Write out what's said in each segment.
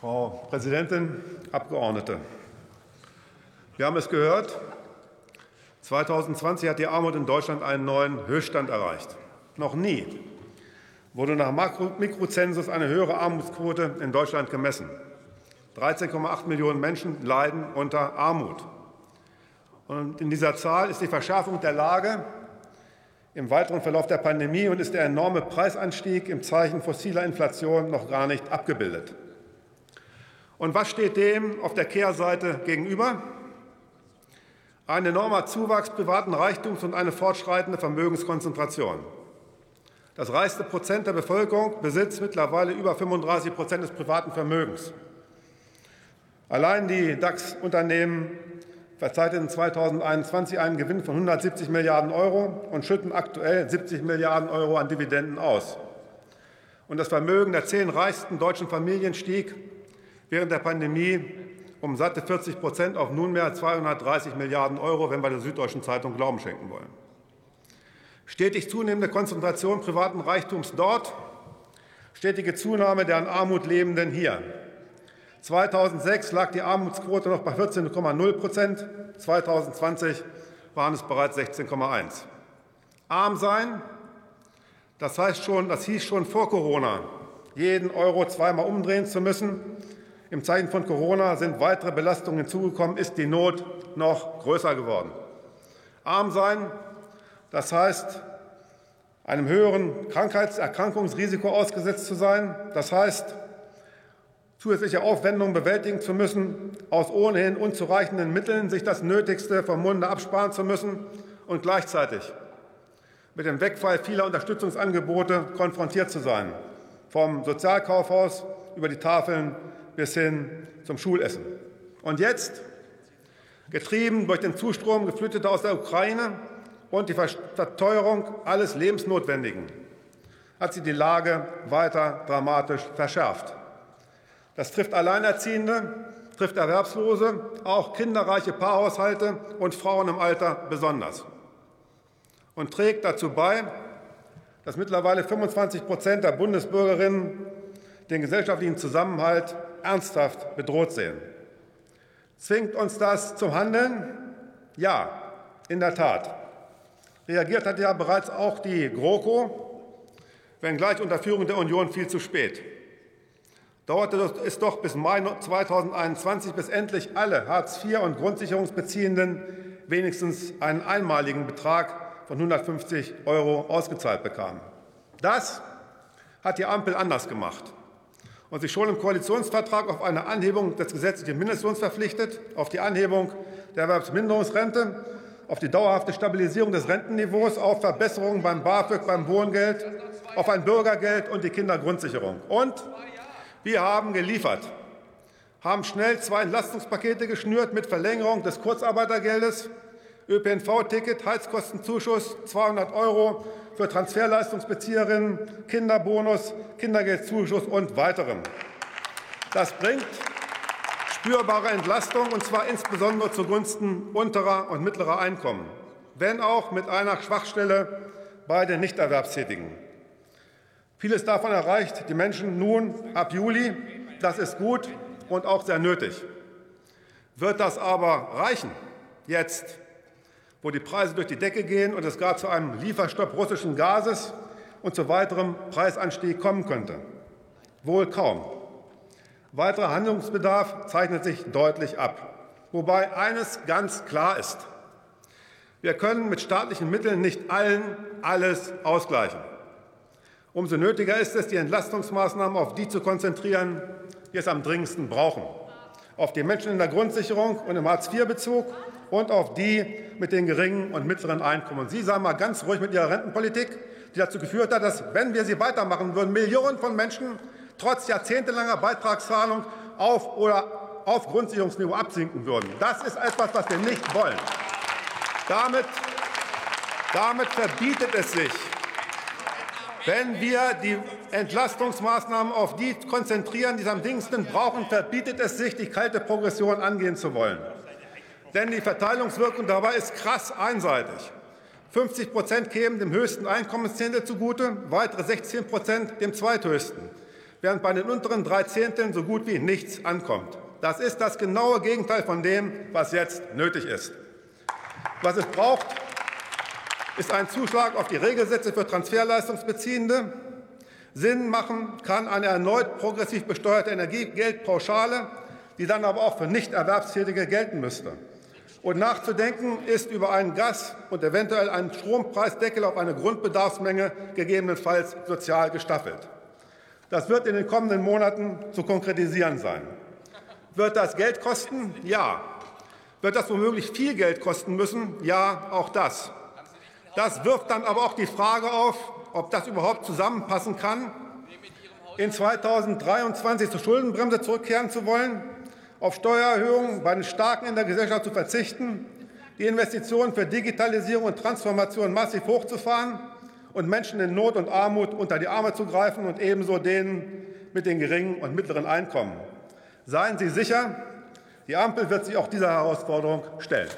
Frau Präsidentin, Abgeordnete! Wir haben es gehört. 2020 hat die Armut in Deutschland einen neuen Höchststand erreicht. Noch nie wurde nach Mikrozensus eine höhere Armutsquote in Deutschland gemessen. 13,8 Millionen Menschen leiden unter Armut. Und in dieser Zahl ist die Verschärfung der Lage im weiteren Verlauf der Pandemie und ist der enorme Preisanstieg im Zeichen fossiler Inflation noch gar nicht abgebildet. Und was steht dem auf der Kehrseite gegenüber? Ein enormer Zuwachs privaten Reichtums und eine fortschreitende Vermögenskonzentration. Das reichste Prozent der Bevölkerung besitzt mittlerweile über 35 Prozent des privaten Vermögens. Allein die DAX-Unternehmen verzeichneten 2021 einen Gewinn von 170 Milliarden Euro und schütten aktuell 70 Milliarden Euro an Dividenden aus. Und das Vermögen der zehn reichsten deutschen Familien stieg während der Pandemie um satte 40 Prozent auf nunmehr 230 Milliarden Euro, wenn wir der Süddeutschen Zeitung Glauben schenken wollen. Stetig zunehmende Konzentration privaten Reichtums dort, stetige Zunahme der an Armut Lebenden hier. 2006 lag die Armutsquote noch bei 14,0 Prozent, 2020 waren es bereits 16,1. Arm sein, das heißt schon, das hieß schon vor Corona, jeden Euro zweimal umdrehen zu müssen, im Zeichen von Corona sind weitere Belastungen hinzugekommen, ist die Not noch größer geworden. Arm sein, das heißt, einem höheren Krankheitserkrankungsrisiko ausgesetzt zu sein, das heißt, zusätzliche Aufwendungen bewältigen zu müssen, aus ohnehin unzureichenden Mitteln sich das Nötigste vom Munde absparen zu müssen und gleichzeitig mit dem Wegfall vieler Unterstützungsangebote konfrontiert zu sein, vom Sozialkaufhaus über die Tafeln bis hin zum Schulessen. Und jetzt, getrieben durch den Zustrom Geflüchteter aus der Ukraine und die Verteuerung alles Lebensnotwendigen, hat sie die Lage weiter dramatisch verschärft. Das trifft Alleinerziehende, trifft Erwerbslose, auch kinderreiche Paarhaushalte und Frauen im Alter besonders und trägt dazu bei, dass mittlerweile 25 Prozent der Bundesbürgerinnen den gesellschaftlichen Zusammenhalt ernsthaft bedroht sehen. Zwingt uns das zum Handeln? Ja, in der Tat. Reagiert hat ja bereits auch die GroKo, wenngleich unter Führung der Union viel zu spät. Dauerte es doch bis Mai 2021, bis endlich alle Hartz IV und Grundsicherungsbeziehenden wenigstens einen einmaligen Betrag von 150 Euro ausgezahlt bekamen. Das hat die Ampel anders gemacht und sich schon im Koalitionsvertrag auf eine Anhebung des gesetzlichen Mindestlohns verpflichtet, auf die Anhebung der Erwerbsminderungsrente, auf die dauerhafte Stabilisierung des Rentenniveaus, auf Verbesserungen beim BAföG, beim Wohngeld, auf ein Bürgergeld und die Kindergrundsicherung. Und wir haben geliefert, haben schnell zwei Entlastungspakete geschnürt mit Verlängerung des Kurzarbeitergeldes, ÖPNV-Ticket, Heizkostenzuschuss 200 Euro für Transferleistungsbezieherinnen, Kinderbonus, Kindergeldzuschuss und weiterem. Das bringt spürbare Entlastung, und zwar insbesondere zugunsten unterer und mittlerer Einkommen, wenn auch mit einer Schwachstelle bei den Nichterwerbstätigen. Vieles davon erreicht die Menschen nun ab Juli. Das ist gut und auch sehr nötig. Wird das aber reichen jetzt wo die Preise durch die Decke gehen und es gar zu einem Lieferstopp russischen Gases und zu weiterem Preisanstieg kommen könnte? Wohl kaum. Weiterer Handlungsbedarf zeichnet sich deutlich ab. Wobei eines ganz klar ist. Wir können mit staatlichen Mitteln nicht allen alles ausgleichen. Umso nötiger ist es, die Entlastungsmaßnahmen auf die zu konzentrieren, die es am dringendsten brauchen. Auf die Menschen in der Grundsicherung und im Hartz-IV-Bezug und auf die mit den geringen und mittleren Einkommen. Sie sagen mal ganz ruhig mit Ihrer Rentenpolitik, die dazu geführt hat, dass, wenn wir sie weitermachen würden, Millionen von Menschen trotz jahrzehntelanger Beitragszahlung auf oder auf Grundsicherungsniveau absinken würden. Das ist etwas, was wir nicht wollen. Damit, damit verbietet es sich, wenn wir die Entlastungsmaßnahmen auf die konzentrieren, die es am dingsten brauchen, verbietet es sich, die kalte Progression angehen zu wollen. Denn die Verteilungswirkung dabei ist krass einseitig. 50 Prozent kämen dem höchsten Einkommenszehntel zugute, weitere 16 Prozent dem zweithöchsten. während bei den unteren drei Zehnteln so gut wie nichts ankommt. Das ist das genaue Gegenteil von dem, was jetzt nötig ist. Was es braucht, ist ein Zuschlag auf die Regelsätze für Transferleistungsbeziehende. Sinn machen kann eine erneut progressiv besteuerte Energiegeldpauschale, die dann aber auch für Nichterwerbstätige gelten müsste. Und nachzudenken ist über einen Gas- und eventuell einen Strompreisdeckel auf eine Grundbedarfsmenge, gegebenenfalls sozial gestaffelt. Das wird in den kommenden Monaten zu konkretisieren sein. Wird das Geld kosten? Ja. Wird das womöglich viel Geld kosten müssen? Ja, auch das. Das wirft dann aber auch die Frage auf, ob das überhaupt zusammenpassen kann, in 2023 zur Schuldenbremse zurückkehren zu wollen, auf Steuererhöhungen bei den Starken in der Gesellschaft zu verzichten, die Investitionen für Digitalisierung und Transformation massiv hochzufahren und Menschen in Not und Armut unter die Arme zu greifen und ebenso denen mit den geringen und mittleren Einkommen. Seien Sie sicher, die Ampel wird sich auch dieser Herausforderung stellen.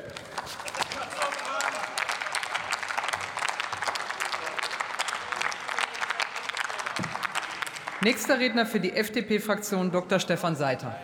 Nächster Redner für die FDP-Fraktion Dr. Stefan Seiter.